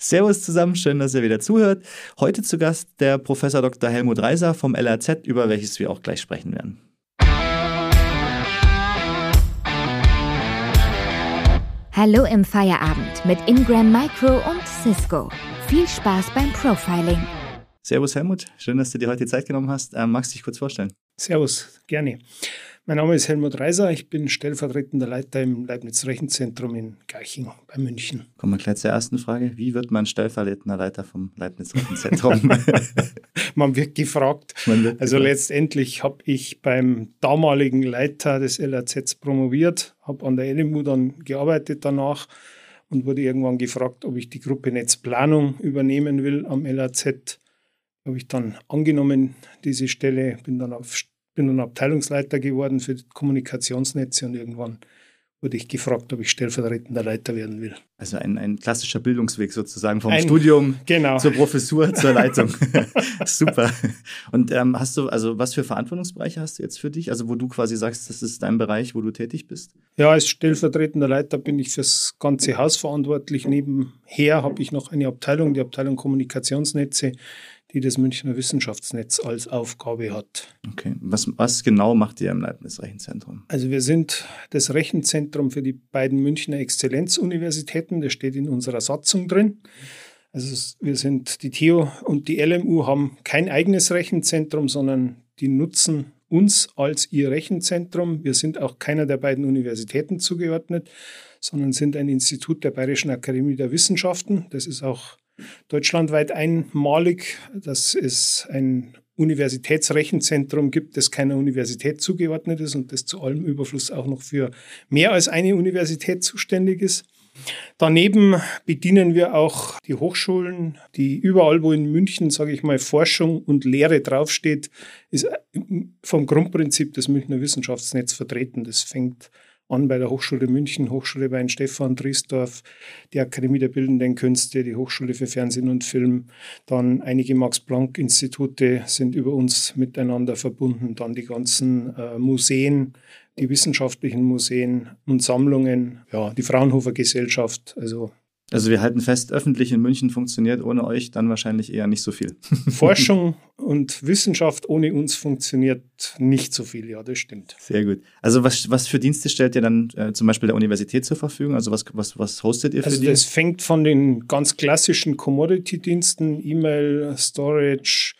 Servus zusammen, schön, dass ihr wieder zuhört. Heute zu Gast der Professor Dr. Helmut Reiser vom LAZ, über welches wir auch gleich sprechen werden. Hallo im Feierabend mit Ingram Micro und Cisco. Viel Spaß beim Profiling. Servus Helmut, schön, dass du dir heute die Zeit genommen hast. Ähm, magst du dich kurz vorstellen? Servus, gerne. Mein Name ist Helmut Reiser, ich bin stellvertretender Leiter im Leibniz Rechenzentrum in Garching bei München. Kommen wir gleich zur ersten Frage. Wie wird man stellvertretender Leiter vom Leibniz Rechenzentrum? man wird gefragt. Man wird also gefragt. letztendlich habe ich beim damaligen Leiter des LAZ promoviert, habe an der LMU dann gearbeitet danach und wurde irgendwann gefragt, ob ich die Gruppe Netzplanung übernehmen will am LAZ. Habe ich dann angenommen, diese Stelle, bin dann auf bin dann Abteilungsleiter geworden für Kommunikationsnetze und irgendwann wurde ich gefragt, ob ich stellvertretender Leiter werden will. Also ein, ein klassischer Bildungsweg sozusagen vom ein, Studium genau. zur Professur, zur Leitung. Super. Und ähm, hast du, also was für Verantwortungsbereiche hast du jetzt für dich? Also wo du quasi sagst, das ist dein Bereich, wo du tätig bist? Ja, als stellvertretender Leiter bin ich fürs ganze Haus verantwortlich. Nebenher habe ich noch eine Abteilung, die Abteilung Kommunikationsnetze die das Münchner Wissenschaftsnetz als Aufgabe hat. Okay, was, was genau macht ihr im Leibniz Rechenzentrum? Also wir sind das Rechenzentrum für die beiden Münchner Exzellenzuniversitäten, das steht in unserer Satzung drin. Also wir sind die THEO und die LMU haben kein eigenes Rechenzentrum, sondern die nutzen uns als ihr Rechenzentrum. Wir sind auch keiner der beiden Universitäten zugeordnet, sondern sind ein Institut der Bayerischen Akademie der Wissenschaften. Das ist auch deutschlandweit einmalig, dass es ein Universitätsrechenzentrum gibt, das keiner Universität zugeordnet ist und das zu allem Überfluss auch noch für mehr als eine Universität zuständig ist. Daneben bedienen wir auch die Hochschulen, die überall, wo in München, sage ich mal, Forschung und Lehre draufsteht, ist vom Grundprinzip des Münchner Wissenschaftsnetz vertreten. Das fängt an bei der Hochschule München, Hochschule Weinstefan, Driesdorf, die Akademie der Bildenden Künste, die Hochschule für Fernsehen und Film. Dann einige Max-Planck-Institute sind über uns miteinander verbunden. Dann die ganzen äh, Museen, die wissenschaftlichen Museen und Sammlungen, ja, die Fraunhofer Gesellschaft. Also also wir halten fest, öffentlich in München funktioniert ohne euch dann wahrscheinlich eher nicht so viel. Forschung und Wissenschaft ohne uns funktioniert nicht so viel, ja, das stimmt. Sehr gut. Also was, was für Dienste stellt ihr dann äh, zum Beispiel der Universität zur Verfügung? Also was, was, was hostet ihr für also die? Das fängt von den ganz klassischen Commodity-Diensten, E-Mail, Storage,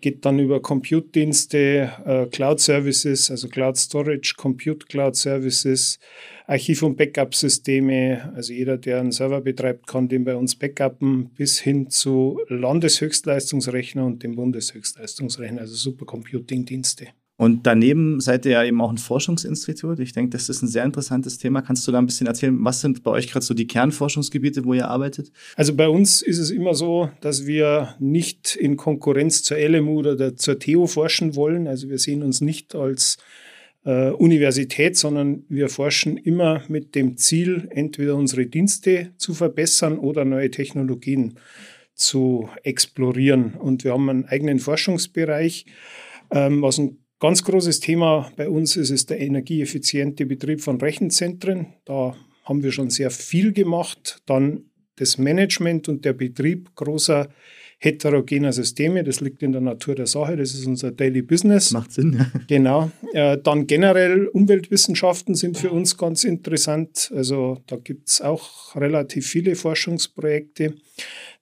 geht dann über Compute-Dienste, äh, Cloud-Services, also Cloud-Storage, Compute-Cloud-Services, Archiv- und Backup-Systeme. Also jeder, der einen Server betreibt, kann den bei uns backuppen, bis hin zu Landeshöchstleistungsrechner und dem Bundeshöchstleistungsrechner, also Supercomputing-Dienste. Und daneben seid ihr ja eben auch ein Forschungsinstitut. Ich denke, das ist ein sehr interessantes Thema. Kannst du da ein bisschen erzählen, was sind bei euch gerade so die Kernforschungsgebiete, wo ihr arbeitet? Also bei uns ist es immer so, dass wir nicht in Konkurrenz zur LMU oder zur THEO forschen wollen. Also wir sehen uns nicht als äh, Universität, sondern wir forschen immer mit dem Ziel, entweder unsere Dienste zu verbessern oder neue Technologien zu explorieren. Und wir haben einen eigenen Forschungsbereich, ähm, was ein Ganz großes Thema bei uns ist es der energieeffiziente Betrieb von Rechenzentren. Da haben wir schon sehr viel gemacht. Dann das Management und der Betrieb großer heterogener Systeme. Das liegt in der Natur der Sache. Das ist unser Daily Business. Macht Sinn. Ja. Genau. Äh, dann generell Umweltwissenschaften sind für uns ganz interessant. Also da gibt es auch relativ viele Forschungsprojekte.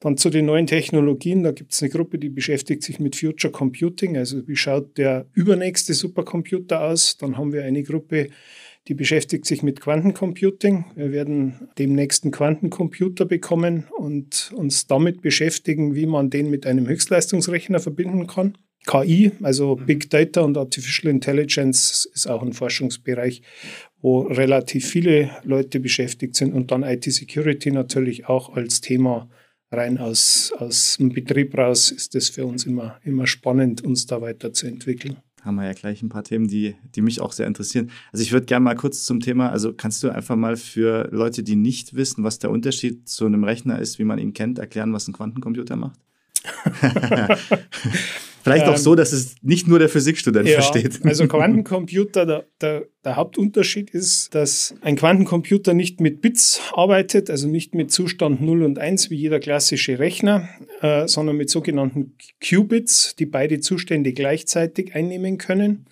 Dann zu den neuen Technologien, da gibt es eine Gruppe, die beschäftigt sich mit Future Computing, also wie schaut der übernächste Supercomputer aus. Dann haben wir eine Gruppe, die beschäftigt sich mit Quantencomputing. Wir werden demnächst einen Quantencomputer bekommen und uns damit beschäftigen, wie man den mit einem Höchstleistungsrechner verbinden kann. KI, also mhm. Big Data und Artificial Intelligence, ist auch ein Forschungsbereich, wo relativ viele Leute beschäftigt sind und dann IT-Security natürlich auch als Thema rein aus, aus dem Betrieb raus ist das für uns immer, immer spannend, uns da weiterzuentwickeln. Haben wir ja gleich ein paar Themen, die, die mich auch sehr interessieren. Also ich würde gerne mal kurz zum Thema, also kannst du einfach mal für Leute, die nicht wissen, was der Unterschied zu einem Rechner ist, wie man ihn kennt, erklären, was ein Quantencomputer macht? Vielleicht ähm, auch so, dass es nicht nur der Physikstudent ja, versteht. Also Quantencomputer, der, der, der, Hauptunterschied ist, dass ein Quantencomputer nicht mit Bits arbeitet, also nicht mit Zustand 0 und 1 wie jeder klassische Rechner, äh, sondern mit sogenannten Qubits, die beide Zustände gleichzeitig einnehmen können.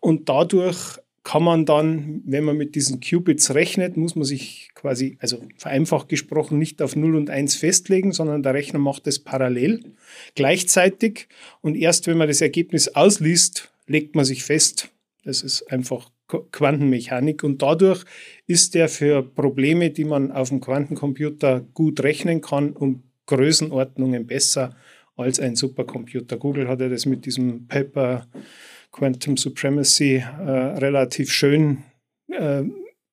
Und dadurch kann man dann, wenn man mit diesen Qubits rechnet, muss man sich quasi, also vereinfacht gesprochen, nicht auf 0 und 1 festlegen, sondern der Rechner macht es parallel, gleichzeitig. Und erst wenn man das Ergebnis ausliest, legt man sich fest. Das ist einfach Quantenmechanik. Und dadurch ist der für Probleme, die man auf dem Quantencomputer gut rechnen kann, um Größenordnungen besser als ein Supercomputer. Google hat ja das mit diesem Paper Quantum Supremacy äh, relativ schön äh,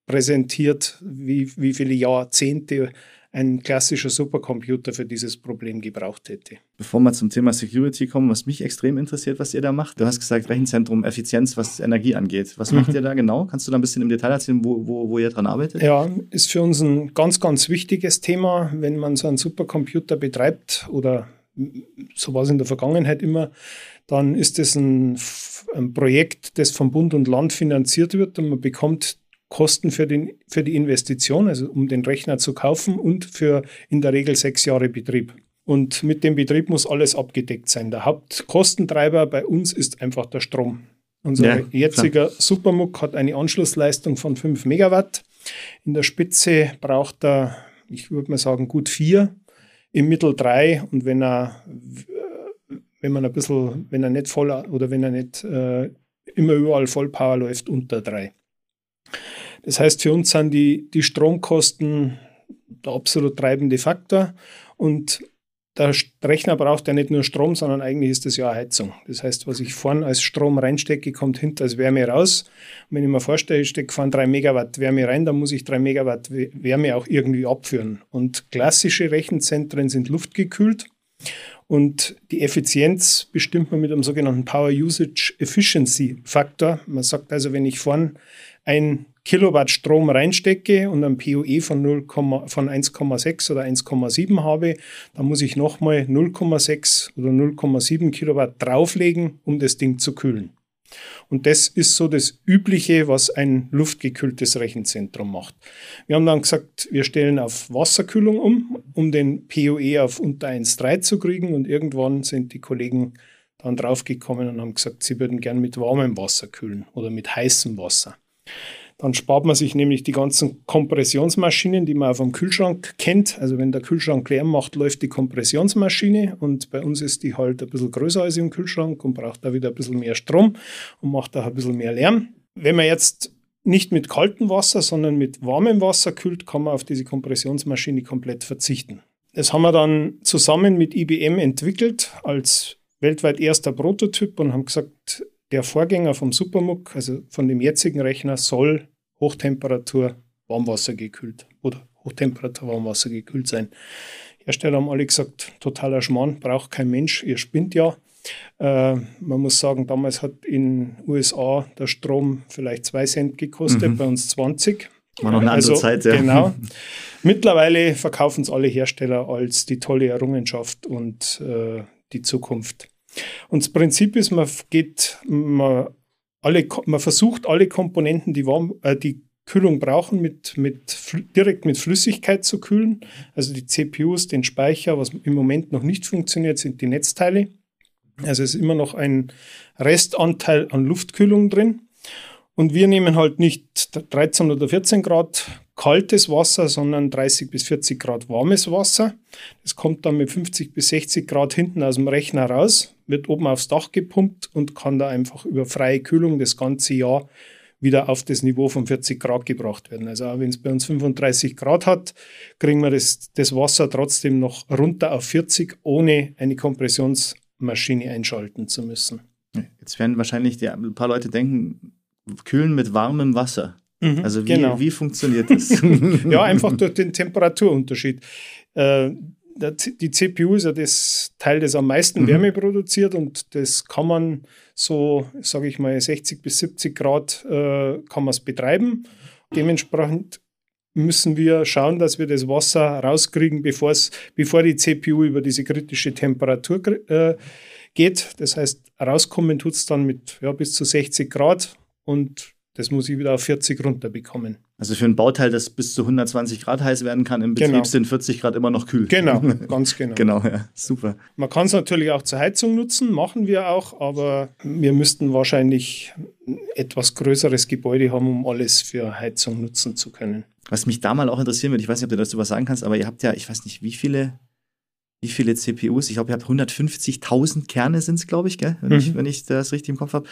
präsentiert, wie, wie viele Jahrzehnte ein klassischer Supercomputer für dieses Problem gebraucht hätte. Bevor wir zum Thema Security kommen, was mich extrem interessiert, was ihr da macht. Du hast gesagt, Rechenzentrum Effizienz, was Energie angeht. Was mhm. macht ihr da genau? Kannst du da ein bisschen im Detail erzählen, wo, wo, wo ihr dran arbeitet? Ja, ist für uns ein ganz, ganz wichtiges Thema, wenn man so einen Supercomputer betreibt oder so war es in der Vergangenheit immer, dann ist es ein, ein, Projekt, das vom Bund und Land finanziert wird und man bekommt Kosten für, den, für die Investition, also um den Rechner zu kaufen und für in der Regel sechs Jahre Betrieb. Und mit dem Betrieb muss alles abgedeckt sein. Der Hauptkostentreiber bei uns ist einfach der Strom. Unser ja, jetziger klar. Supermuck hat eine Anschlussleistung von 5 Megawatt. In der Spitze braucht er, ich würde mal sagen, gut 4 im Mittel drei und wenn er, wenn man ein bisschen, wenn er nicht voll oder wenn er nicht äh, immer überall Vollpower läuft, unter drei. Das heißt, für uns sind die, die Stromkosten der absolut treibende Faktor und der Rechner braucht ja nicht nur Strom, sondern eigentlich ist das ja eine Heizung. Das heißt, was ich vorne als Strom reinstecke, kommt hinter als Wärme raus. Und wenn ich mir vorstelle, ich stecke vorne 3 Megawatt Wärme rein, dann muss ich 3 Megawatt Wärme auch irgendwie abführen. Und klassische Rechenzentren sind luftgekühlt. Und die Effizienz bestimmt man mit einem sogenannten Power Usage Efficiency Faktor. Man sagt also, wenn ich vorne ein Kilowatt Strom reinstecke und ein PoE von, 0, von 1,6 oder 1,7 habe, dann muss ich nochmal 0,6 oder 0,7 Kilowatt drauflegen, um das Ding zu kühlen. Und das ist so das Übliche, was ein luftgekühltes Rechenzentrum macht. Wir haben dann gesagt, wir stellen auf Wasserkühlung um, um den PoE auf unter 1,3 zu kriegen. Und irgendwann sind die Kollegen dann draufgekommen und haben gesagt, sie würden gern mit warmem Wasser kühlen oder mit heißem Wasser. Dann spart man sich nämlich die ganzen Kompressionsmaschinen, die man auf dem Kühlschrank kennt. Also wenn der Kühlschrank leer macht, läuft die Kompressionsmaschine und bei uns ist die halt ein bisschen größer als im Kühlschrank und braucht da wieder ein bisschen mehr Strom und macht auch ein bisschen mehr Lärm. Wenn man jetzt nicht mit kaltem Wasser, sondern mit warmem Wasser kühlt, kann man auf diese Kompressionsmaschine komplett verzichten. Das haben wir dann zusammen mit IBM entwickelt als weltweit erster Prototyp und haben gesagt, der Vorgänger vom Supermuck, also von dem jetzigen Rechner, soll Hochtemperatur Warmwasser gekühlt oder Hochtemperatur Warmwasser gekühlt sein. Hersteller haben alle gesagt, totaler Schmarrn, braucht kein Mensch, ihr spinnt ja. Äh, man muss sagen, damals hat in USA der Strom vielleicht 2 Cent gekostet, mhm. bei uns 20. War noch eine andere also, Zeit, ja. Genau. Mittlerweile verkaufen es alle Hersteller als die tolle Errungenschaft und äh, die Zukunft. Und das Prinzip ist, man geht, man, alle, man versucht alle Komponenten, die, warm, äh, die Kühlung brauchen, mit, mit, direkt mit Flüssigkeit zu kühlen. Also die CPUs, den Speicher, was im Moment noch nicht funktioniert, sind die Netzteile. Also es ist immer noch ein Restanteil an Luftkühlung drin. Und wir nehmen halt nicht 13 oder 14 Grad kaltes Wasser, sondern 30 bis 40 Grad warmes Wasser. Das kommt dann mit 50 bis 60 Grad hinten aus dem Rechner raus, wird oben aufs Dach gepumpt und kann da einfach über freie Kühlung das ganze Jahr wieder auf das Niveau von 40 Grad gebracht werden. Also auch wenn es bei uns 35 Grad hat, kriegen wir das, das Wasser trotzdem noch runter auf 40, ohne eine Kompressionsmaschine einschalten zu müssen. Jetzt werden wahrscheinlich die, ein paar Leute denken, kühlen mit warmem Wasser. Mhm, also wie, genau. wie funktioniert das? ja, einfach durch den Temperaturunterschied. Äh, die CPU ist ja das Teil, das am meisten mhm. Wärme produziert und das kann man so, sage ich mal, 60 bis 70 Grad äh, kann man es betreiben. Dementsprechend müssen wir schauen, dass wir das Wasser rauskriegen, bevor die CPU über diese kritische Temperatur äh, geht. Das heißt, rauskommen tut es dann mit ja, bis zu 60 Grad und das muss ich wieder auf 40 runterbekommen. Also für ein Bauteil, das bis zu 120 Grad heiß werden kann, im Betrieb genau. sind 40 Grad immer noch kühl. Genau, ganz genau. genau, ja, super. Man kann es natürlich auch zur Heizung nutzen, machen wir auch, aber wir müssten wahrscheinlich ein etwas größeres Gebäude haben, um alles für Heizung nutzen zu können. Was mich da mal auch interessieren würde, ich weiß nicht, ob du dazu was sagen kannst, aber ihr habt ja, ich weiß nicht, wie viele wie viele CPUs? Ich glaube, ihr habt 150.000 Kerne sind es, glaube ich, gell? Wenn, mhm. ich, wenn ich das richtig im Kopf habe.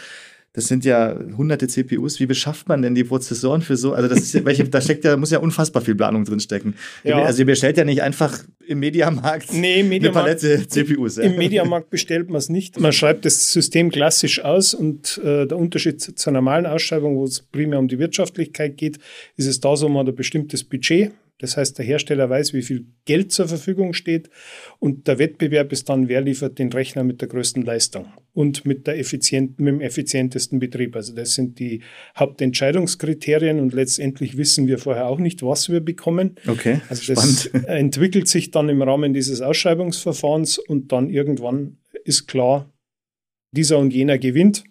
Das sind ja hunderte CPUs. Wie beschafft man denn die Prozessoren für so? Also das ist, welche, da steckt ja, muss ja unfassbar viel Planung drin stecken. Ja. Also ihr bestellt ja nicht einfach im Mediamarkt nee, Mediamarkt, eine Palette CPUs. Ja. Im Mediamarkt bestellt man es nicht. Man schreibt das System klassisch aus und äh, der Unterschied zur normalen Ausschreibung, wo es primär um die Wirtschaftlichkeit geht, ist es da so, man hat ein bestimmtes Budget das heißt, der Hersteller weiß, wie viel Geld zur Verfügung steht und der Wettbewerb ist dann, wer liefert den Rechner mit der größten Leistung und mit, der effizient, mit dem effizientesten Betrieb. Also das sind die Hauptentscheidungskriterien und letztendlich wissen wir vorher auch nicht, was wir bekommen. Okay, also das spannend. entwickelt sich dann im Rahmen dieses Ausschreibungsverfahrens und dann irgendwann ist klar, dieser und jener gewinnt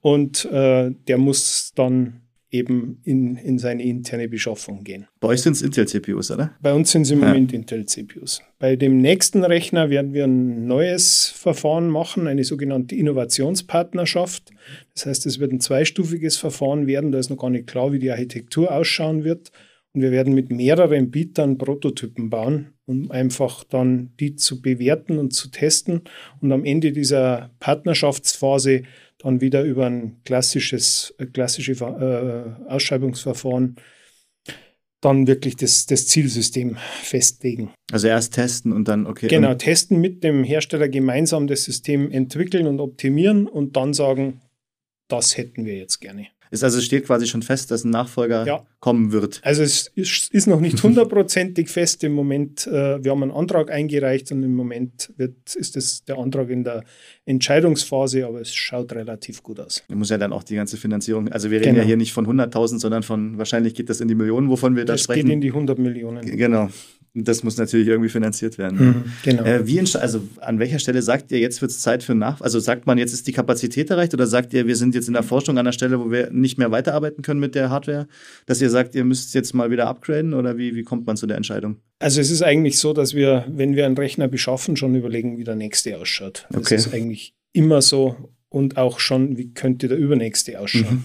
und äh, der muss dann eben in, in seine interne Beschaffung gehen. Bei euch sind es Intel-CPUs, oder? Bei uns sind es im ja. Moment Intel-CPUs. Bei dem nächsten Rechner werden wir ein neues Verfahren machen, eine sogenannte Innovationspartnerschaft. Das heißt, es wird ein zweistufiges Verfahren werden. Da ist noch gar nicht klar, wie die Architektur ausschauen wird. Und wir werden mit mehreren Bietern Prototypen bauen, um einfach dann die zu bewerten und zu testen und am Ende dieser Partnerschaftsphase dann wieder über ein klassisches, äh, klassische äh, Ausschreibungsverfahren dann wirklich das, das Zielsystem festlegen. Also erst testen und dann, okay. Genau, testen mit dem Hersteller gemeinsam das System entwickeln und optimieren und dann sagen, das hätten wir jetzt gerne. Ist also steht quasi schon fest, dass ein Nachfolger ja. kommen wird. Also es ist noch nicht hundertprozentig fest im Moment. Äh, wir haben einen Antrag eingereicht und im Moment wird, ist das der Antrag in der Entscheidungsphase, aber es schaut relativ gut aus. Da muss ja dann auch die ganze Finanzierung, also wir reden genau. ja hier nicht von 100.000, sondern von, wahrscheinlich geht das in die Millionen, wovon wir da sprechen. Das geht in die 100 Millionen. Genau. Das muss natürlich irgendwie finanziert werden. Mhm, genau. Äh, wie also an welcher Stelle sagt ihr, jetzt wird es Zeit für Nach... Also sagt man, jetzt ist die Kapazität erreicht oder sagt ihr, wir sind jetzt in der Forschung an der Stelle, wo wir nicht mehr weiterarbeiten können mit der Hardware? Dass ihr sagt, ihr müsst jetzt mal wieder upgraden oder wie, wie kommt man zu der Entscheidung? Also es ist eigentlich so, dass wir, wenn wir einen Rechner beschaffen, schon überlegen, wie der nächste ausschaut. Das okay. ist eigentlich immer so und auch schon, wie könnte der übernächste ausschauen. Mhm.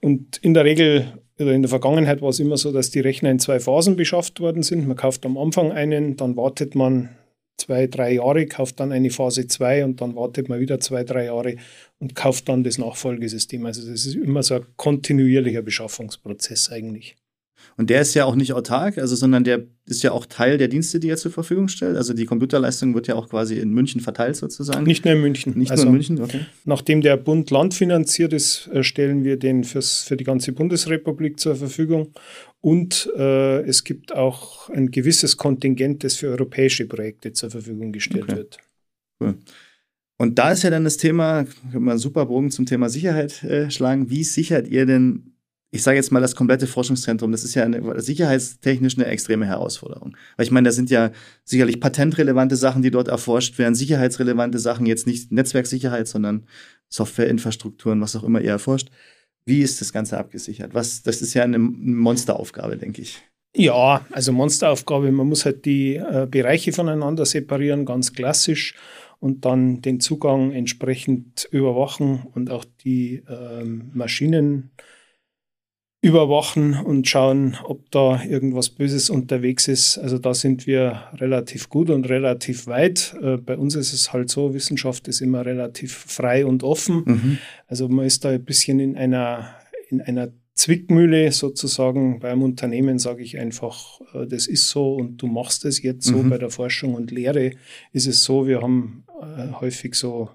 Und in der Regel oder in der Vergangenheit war es immer so, dass die Rechner in zwei Phasen beschafft worden sind. Man kauft am Anfang einen, dann wartet man zwei, drei Jahre, kauft dann eine Phase 2 und dann wartet man wieder zwei, drei Jahre und kauft dann das Nachfolgesystem. Also das ist immer so ein kontinuierlicher Beschaffungsprozess eigentlich. Und der ist ja auch nicht autark, also, sondern der ist ja auch Teil der Dienste, die er zur Verfügung stellt. Also die Computerleistung wird ja auch quasi in München verteilt sozusagen. Nicht nur in München. Nicht also, nur in München, okay. Nachdem der Bund Land finanziert ist, äh, stellen wir den fürs, für die ganze Bundesrepublik zur Verfügung. Und äh, es gibt auch ein gewisses Kontingent, das für europäische Projekte zur Verfügung gestellt okay. wird. Cool. Und da ist ja dann das Thema, können wir einen super Bogen zum Thema Sicherheit äh, schlagen. Wie sichert ihr denn ich sage jetzt mal, das komplette Forschungszentrum, das ist ja eine, sicherheitstechnisch eine extreme Herausforderung. Weil ich meine, da sind ja sicherlich patentrelevante Sachen, die dort erforscht werden, sicherheitsrelevante Sachen, jetzt nicht Netzwerksicherheit, sondern Softwareinfrastrukturen, was auch immer ihr erforscht. Wie ist das Ganze abgesichert? Was, das ist ja eine Monsteraufgabe, denke ich. Ja, also Monsteraufgabe. Man muss halt die äh, Bereiche voneinander separieren, ganz klassisch, und dann den Zugang entsprechend überwachen und auch die ähm, Maschinen überwachen und schauen, ob da irgendwas Böses unterwegs ist. Also da sind wir relativ gut und relativ weit. Äh, bei uns ist es halt so, Wissenschaft ist immer relativ frei und offen. Mhm. Also man ist da ein bisschen in einer, in einer Zwickmühle sozusagen. Beim Unternehmen sage ich einfach, äh, das ist so und du machst es jetzt so. Mhm. Bei der Forschung und Lehre ist es so, wir haben äh, häufig so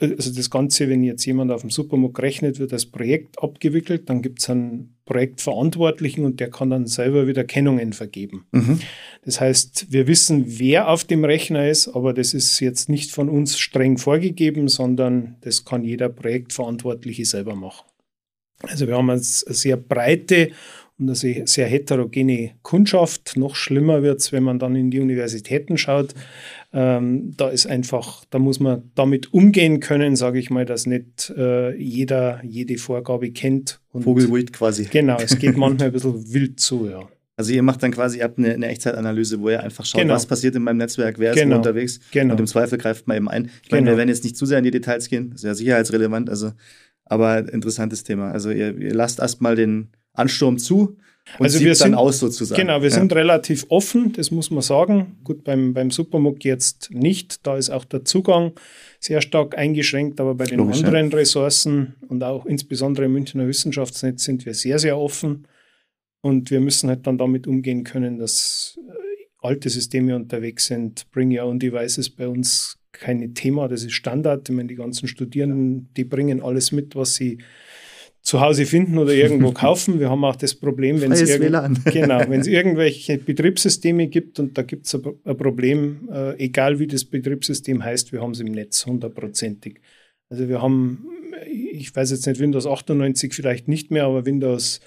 also das Ganze, wenn jetzt jemand auf dem Supermarkt rechnet, wird als Projekt abgewickelt, dann gibt es einen Projektverantwortlichen und der kann dann selber wieder Kennungen vergeben. Mhm. Das heißt, wir wissen, wer auf dem Rechner ist, aber das ist jetzt nicht von uns streng vorgegeben, sondern das kann jeder Projektverantwortliche selber machen. Also wir haben eine sehr breite und eine sehr heterogene Kundschaft. Noch schlimmer wird es, wenn man dann in die Universitäten schaut. Ähm, da ist einfach, da muss man damit umgehen können, sage ich mal, dass nicht äh, jeder jede Vorgabe kennt. Vogelwild quasi. Genau, es geht manchmal ein bisschen wild zu, ja. Also ihr macht dann quasi, ihr habt eine, eine Echtzeitanalyse, wo ihr einfach schaut, Genau. was passiert in meinem Netzwerk, wer ist Genau. wo unterwegs Genau. und im Zweifel greift man eben ein. Ich meine, Genau. wir werden jetzt nicht zu sehr in die Details gehen, das ist ja sicherheitsrelevant, also aber interessantes Thema. Also ihr, ihr lasst erstmal den Ansturm zu und Also wir dann sind- aus sozusagen. Genau, wir ja. sind relativ offen, das muss man sagen. Gut, beim, beim Supermuck jetzt nicht, da ist auch der Zugang sehr stark eingeschränkt, aber bei den Logisch, ja. anderen Ressourcen und auch insbesondere im Münchner Wissenschaftsnetz sind wir sehr, sehr offen. Und wir müssen halt dann damit umgehen können, dass äh, alte Systeme unterwegs sind. Bring Your Own Devices bei uns kein Thema, das ist Standard. Ich meine, die ganzen Studierenden, die bringen alles mit, was sie zu Hause finden oder irgendwo kaufen. Wir haben auch das Problem, wenn es irgend-. Genau, irgendwelche Betriebssysteme gibt und da gibt es ein, ein Problem, äh, egal wie das Betriebssystem heißt, wir haben es im Netz hundertprozentig. Also wir haben, ich weiß jetzt nicht, Windows 98 vielleicht nicht mehr, aber Windows,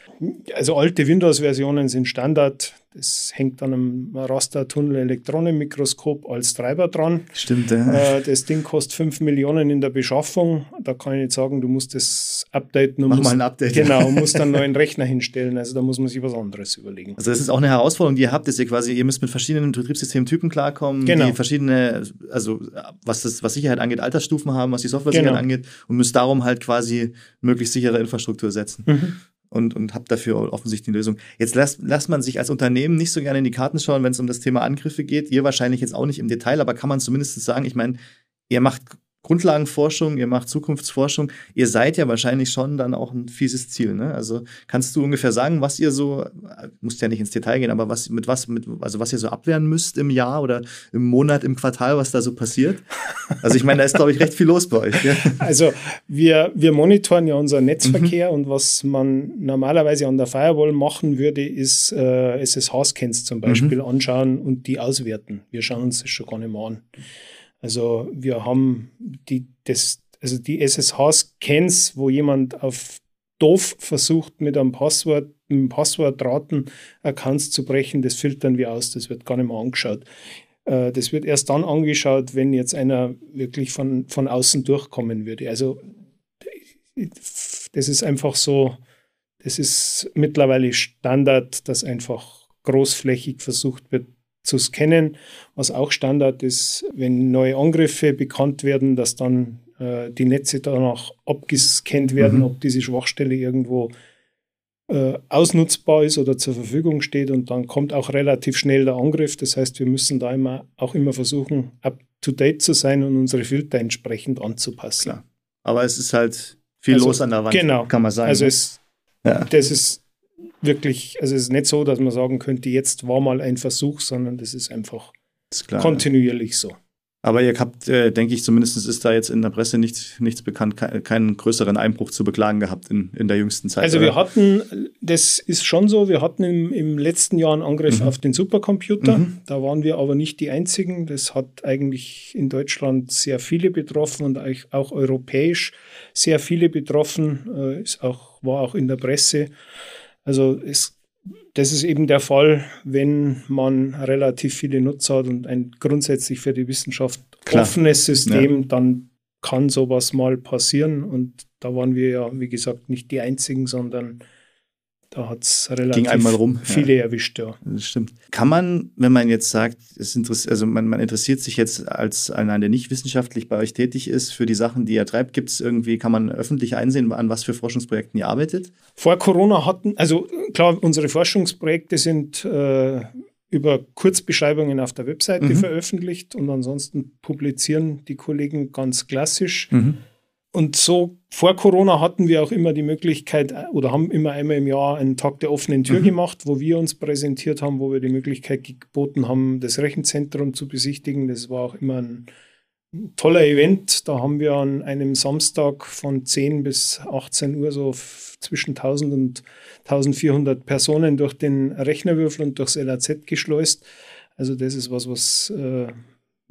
also alte Windows-Versionen sind Standard. Das hängt an einem Rastertunnel-Elektronenmikroskop als Treiber dran. Stimmt, ja. Äh, das Ding kostet 5 Millionen in der Beschaffung. Da kann ich nicht sagen, du musst das updaten und Mach musst, mal ein Update. Genau, musst dann einen neuen Rechner hinstellen. Also da muss man sich was anderes überlegen. Also das ist auch eine Herausforderung, die ihr habt, dass ihr quasi, ihr müsst mit verschiedenen Betriebssystemtypen klarkommen, Genau. die verschiedene, also was das, was Sicherheit angeht, Altersstufen haben, was die Software-Sicherheit Genau. angeht und müsst darum halt quasi möglichst sichere Infrastruktur setzen. Mhm. Und, und habt dafür offensichtlich eine Lösung. Jetzt lässt, lässt man sich als Unternehmen nicht so gerne in die Karten schauen, wenn es um das Thema Angriffe geht. Ihr wahrscheinlich jetzt auch nicht im Detail, aber kann man zumindest sagen, ich meine, ihr macht Grundlagenforschung, ihr macht Zukunftsforschung, ihr seid ja wahrscheinlich schon dann auch ein fieses Ziel. Ne? Also kannst du ungefähr sagen, was ihr so, musst ja nicht ins Detail gehen, aber was mit was, mit, also was ihr so abwehren müsst im Jahr oder im Monat, im Quartal, was da so passiert? Also ich meine, da ist, glaube ich, recht viel los bei euch. Ja? Also wir, wir monitoren ja unseren Mhm. Netzverkehr und was man normalerweise an der Firewall machen würde, ist äh, SSH-Scans zum Beispiel Mhm. anschauen und die auswerten. Wir schauen uns das schon gar nicht mehr an. Also wir haben die, das, also die SSH-Scans, wo jemand auf doof versucht, mit einem Passwort, einem Passwortraten Accounts zu brechen, das filtern wir aus, das wird gar nicht mehr angeschaut. Äh, Das wird erst dann angeschaut, wenn jetzt einer wirklich von, von außen durchkommen würde. Also das ist einfach so, das ist mittlerweile Standard, dass einfach großflächig versucht wird zu scannen. Was auch Standard ist, wenn neue Angriffe bekannt werden, dass dann äh, die Netze danach abgescannt werden, Mhm. ob diese Schwachstelle irgendwo äh, ausnutzbar ist oder zur Verfügung steht und dann kommt auch relativ schnell der Angriff. Das heißt, wir müssen da immer auch immer versuchen, up to date zu sein und unsere Filter entsprechend anzupassen. Klar. Aber es ist halt viel Also, los an der Wand, genau. kann man sagen. Also ne? es, ja. das ist wirklich, also es ist nicht so, dass man sagen könnte, jetzt war mal ein Versuch, sondern das ist einfach ist klar. kontinuierlich so. Aber ihr habt, äh, denke ich, zumindest ist da jetzt in der Presse nichts, nichts bekannt, ke keinen größeren Einbruch zu beklagen gehabt in, in der jüngsten Zeit. Also oder? wir hatten, das ist schon so, wir hatten im, im letzten Jahr einen Angriff Mhm. auf den Supercomputer. Mhm. Da waren wir aber nicht die Einzigen. Das hat eigentlich in Deutschland sehr viele betroffen und auch- auch europäisch sehr viele betroffen. Äh, Ist auch, war auch in der Presse. Also es, das ist eben der Fall, wenn man relativ viele Nutzer hat und ein grundsätzlich für die Wissenschaft Klar. offenes System, dann kann sowas mal passieren. Und da waren wir ja, wie gesagt, nicht die Einzigen, sondern da hat es relativ einmal rum, viele erwischt. Ja. Das stimmt. Kann man, wenn man jetzt sagt, es interessiert, also man, man interessiert sich jetzt als einer, der nicht wissenschaftlich bei euch tätig ist, für die Sachen, die ihr treibt, gibt es irgendwie, kann man öffentlich einsehen, an was für Forschungsprojekten ihr arbeitet? Vor Corona hatten, also klar, unsere Forschungsprojekte sind äh, über Kurzbeschreibungen auf der Webseite Mhm. veröffentlicht und ansonsten publizieren die Kollegen ganz klassisch. Mhm. Und so vor Corona hatten wir auch immer die Möglichkeit äh, oder haben immer einmal im Jahr einen Tag der offenen Tür Mhm. gemacht, wo wir uns präsentiert haben, wo wir die Möglichkeit geboten haben, das Rechenzentrum zu besichtigen. Das war auch immer ein toller Event. Da haben wir an einem Samstag von 10 bis 18 Uhr so zwischen 1000 und 1400 Personen durch den Rechnerwürfel und durchs LAZ geschleust. Also das ist was, was äh,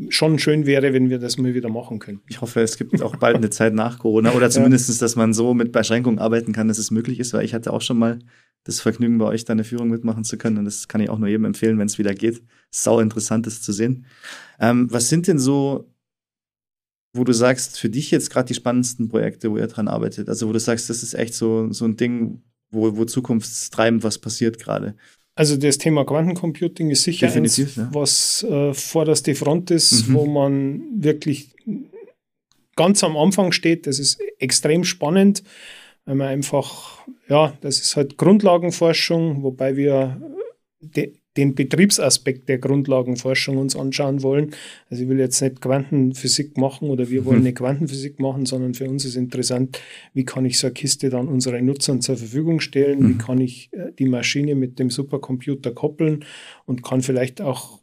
schon schön wäre, wenn wir das mal wieder machen könnten. Ich hoffe, es gibt auch bald eine Zeit nach Corona oder zumindest, dass man so mit Beschränkungen arbeiten kann, dass es möglich ist, weil ich hatte auch schon mal das Vergnügen bei euch da eine Führung mitmachen zu können. Und das kann ich auch nur jedem empfehlen, wenn es wieder geht. Sau interessant, das zu sehen. Ähm, was sind denn so, wo du sagst, für dich jetzt gerade die spannendsten Projekte, wo ihr dran arbeitet? Also wo du sagst, das ist echt so, so ein Ding, wo, wo zukunftstreibend was passiert gerade. Also das Thema Quantencomputing ist sicher Definitiv, eins, ja. was äh, vorderste Front ist, Mhm. wo man wirklich ganz am Anfang steht. Das ist extrem spannend, weil man einfach, ja, das ist halt Grundlagenforschung, wobei wir de, den Betriebsaspekt der Grundlagenforschung uns anschauen wollen. Also ich will jetzt nicht Quantenphysik machen oder wir wollen eine Quantenphysik machen, sondern für uns ist interessant, wie kann ich so eine Kiste dann unseren Nutzern zur Verfügung stellen, wie Mhm. kann ich äh, die Maschine mit dem Supercomputer koppeln und kann vielleicht auch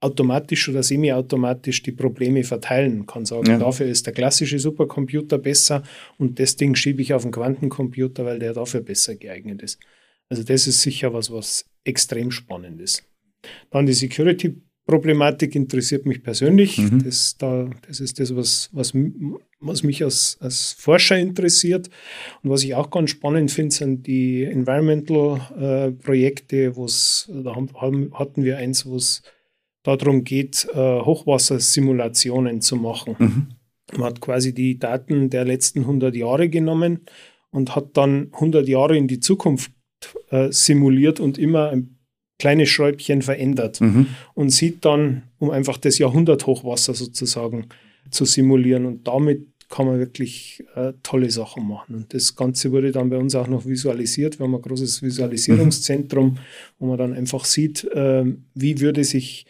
automatisch oder semiautomatisch die Probleme verteilen. Kann sagen, Ja. dafür ist der klassische Supercomputer besser und das Ding schiebe ich auf den Quantencomputer, weil der dafür besser geeignet ist. Also das ist sicher was, was extrem spannend ist. Dann die Security-Problematik interessiert mich persönlich. Mhm. Das, da, das ist das, was, was, was mich als, als Forscher interessiert. Und was ich auch ganz spannend finde, sind die Environmental-Projekte, wo es, da haben, hatten wir eins, wo es darum geht, äh, Hochwassersimulationen zu machen. Mhm. Man hat quasi die Daten der letzten 100 Jahre genommen und hat dann 100 Jahre in die Zukunft äh, simuliert und immer ein kleines Schräubchen verändert Mhm. und sieht dann, um einfach das Jahrhunderthochwasser sozusagen zu simulieren. Und damit kann man wirklich äh, tolle Sachen machen. Und das Ganze wurde dann bei uns auch noch visualisiert. Wir haben ein großes Visualisierungszentrum, wo man dann einfach sieht, äh, wie würde sich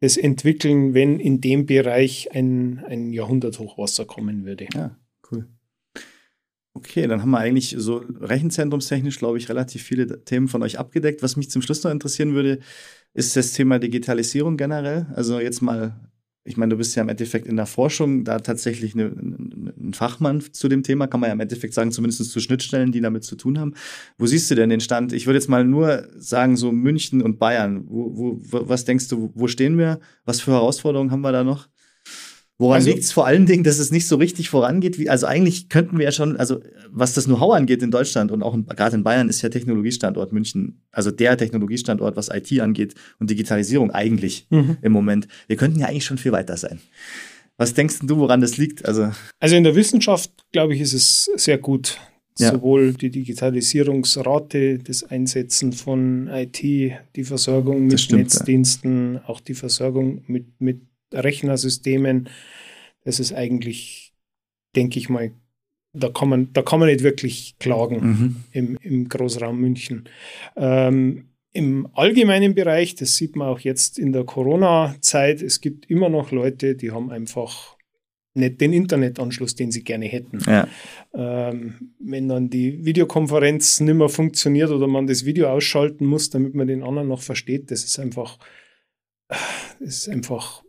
das entwickeln, wenn in dem Bereich ein, ein Jahrhunderthochwasser kommen würde. Ja. Okay, dann haben wir eigentlich so rechenzentrumstechnisch, glaube ich, relativ viele Themen von euch abgedeckt. Was mich zum Schluss noch interessieren würde, ist das Thema Digitalisierung generell. Also jetzt mal, ich meine, du bist ja im Endeffekt in der Forschung da tatsächlich eine, ein Fachmann zu dem Thema, kann man ja im Endeffekt sagen, zumindest zu Schnittstellen, die damit zu tun haben. Wo siehst du denn den Stand? Ich würde jetzt mal nur sagen, so München und Bayern. Wo, wo, was denkst du, wo stehen wir? Was für Herausforderungen haben wir da noch? Woran Also- liegt es vor allen Dingen, dass es nicht so richtig vorangeht? Wie, also eigentlich könnten wir ja schon, also was das Know-how angeht in Deutschland und auch gerade in Bayern ist ja Technologiestandort München, also der Technologiestandort, was IT angeht und Digitalisierung eigentlich Mhm. im Moment. Wir könnten ja eigentlich schon viel weiter sein. Was denkst du, woran das liegt? Also Also in der Wissenschaft, glaube ich, ist es sehr gut. Ja. Sowohl die Digitalisierungsrate, das Einsetzen von IT, die Versorgung mit stimmt, ja. Netzdiensten, auch die Versorgung mit, mit Rechnersystemen. Das ist eigentlich, denke ich mal, da kann man, da kann man nicht wirklich klagen mhm. im, im Großraum München. Ähm, Im allgemeinen Bereich, das sieht man auch jetzt in der Corona-Zeit, es gibt immer noch Leute, die haben einfach nicht den Internetanschluss, den sie gerne hätten. ja, Ähm, wenn dann die Videokonferenz nicht mehr funktioniert oder man das Video ausschalten muss, damit man den anderen noch versteht, das ist einfach, das ist einfach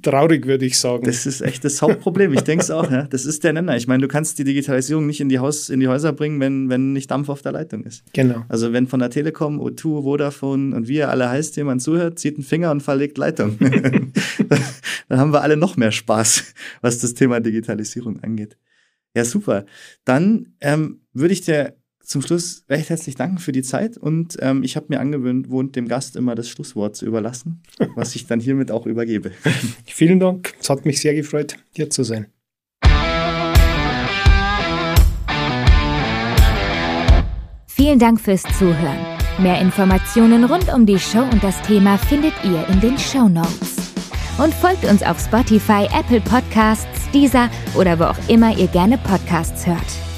traurig, würde ich sagen. das ist echt das Hauptproblem. Ich denke es auch, ja. Das ist der Nenner. Ich meine, du kannst die Digitalisierung nicht in die, Haus, in die Häuser bringen, wenn, wenn nicht Dampf auf der Leitung ist. genau. Also wenn von der Telekom, O2, Vodafone und wie ihr alle heißt, jemand zuhört, zieht einen Finger und verlegt Leitung. Dann haben wir alle noch mehr Spaß, was das Thema Digitalisierung angeht. Ja, super. Dann ähm, würde ich dir zum Schluss recht herzlich danken für die Zeit und ähm, ich habe mir angewöhnt, dem Gast immer das Schlusswort zu überlassen, was ich dann hiermit auch übergebe. Vielen Dank. Es hat mich sehr gefreut, hier zu sein. Vielen Dank fürs Zuhören. Mehr Informationen rund um die Show und das Thema findet ihr in den Show Notes. Und folgt uns auf Spotify, Apple Podcasts, Deezer oder wo auch immer ihr gerne Podcasts hört.